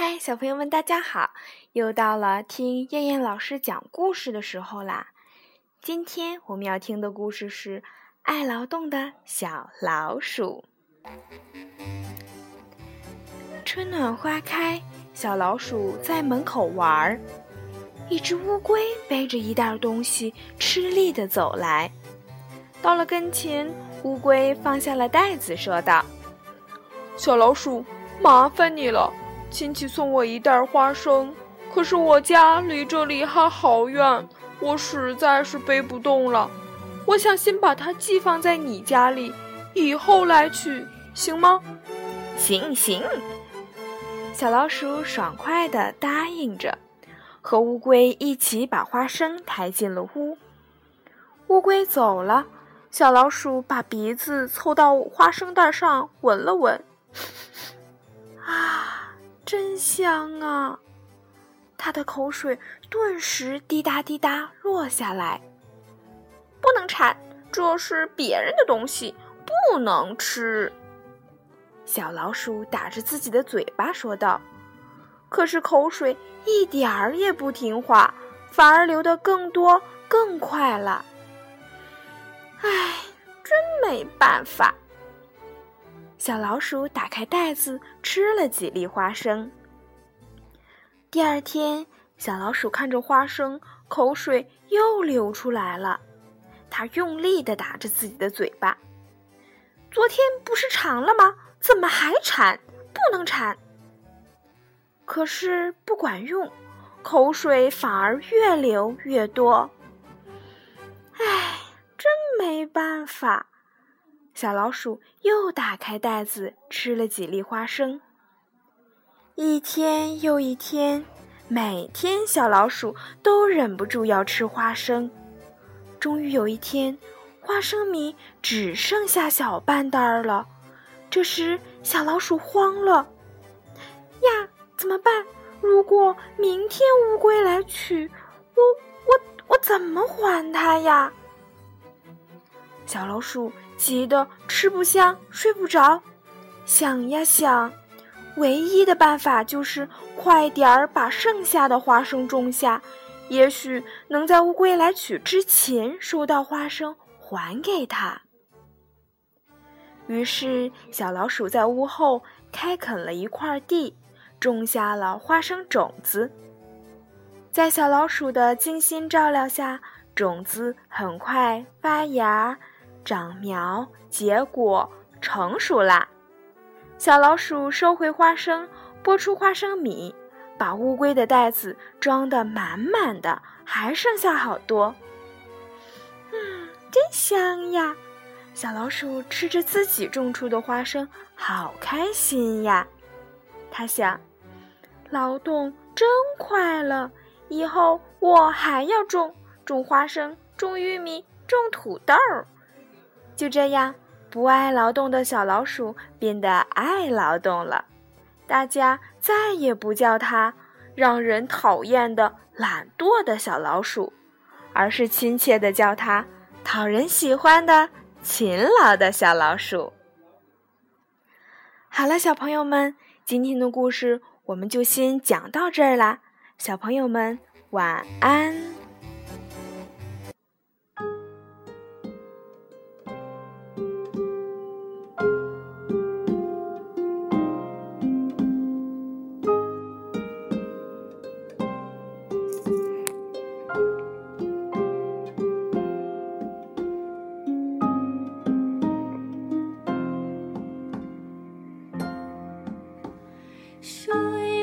嗨，小朋友们，大家好！又到了听燕燕老师讲故事的时候啦。今天我们要听的故事是《爱劳动的小老鼠》。春暖花开，小老鼠在门口玩儿。一只乌龟背着一袋东西，吃力地走来。到了跟前，乌龟放下了袋子，说道：“小老鼠，麻烦你了。”亲戚送我一袋花生，可是我家离这里还好远，我实在是背不动了。我想先把它寄放在你家里，以后来取，行吗？行行。小老鼠爽快地答应着，和乌龟一起把花生抬进了屋。乌龟走了，小老鼠把鼻子凑到花生袋上闻了闻，香啊！他的口水顿时滴答滴答落下来。不能馋，这是别人的东西，不能吃。小老鼠打着自己的嘴巴说道：“可是口水一点儿也不听话，反而流得更多更快了。唉，真没办法。”小老鼠打开袋子，吃了几粒花生。第二天，小老鼠看着花生，口水又流出来了。它用力地打着自己的嘴巴。昨天不是馋了吗？怎么还馋？不能馋。可是不管用，口水反而越流越多。唉，真没办法。小老鼠又打开袋子，吃了几粒花生。一天又一天，每天小老鼠都忍不住要吃花生。终于有一天，花生米只剩下小半袋了。这时，小老鼠慌了：“呀，怎么办？如果明天乌龟来取，我我我怎么还它呀？”小老鼠急得吃不香、睡不着，想呀想，唯一的办法就是快点儿把剩下的花生种下，也许能在乌龟来取之前收到花生还给他。于是，小老鼠在屋后开垦了一块地，种下了花生种子。在小老鼠的精心照料下，种子很快发芽。长苗结果成熟啦，小老鼠收回花生，拨出花生米，把乌龟的袋子装得满满的，还剩下好多。嗯，真香呀！小老鼠吃着自己种出的花生，好开心呀。他想，劳动真快乐，以后我还要种种花生，种玉米，种土豆。就这样，不爱劳动的小老鼠变得爱劳动了。大家再也不叫它让人讨厌的懒惰的小老鼠，而是亲切的叫它讨人喜欢的勤劳的小老鼠。好了，小朋友们，今天的故事我们就先讲到这儿啦。小朋友们，晚安。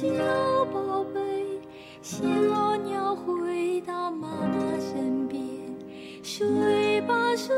小宝贝小鸟回到妈妈身边睡吧睡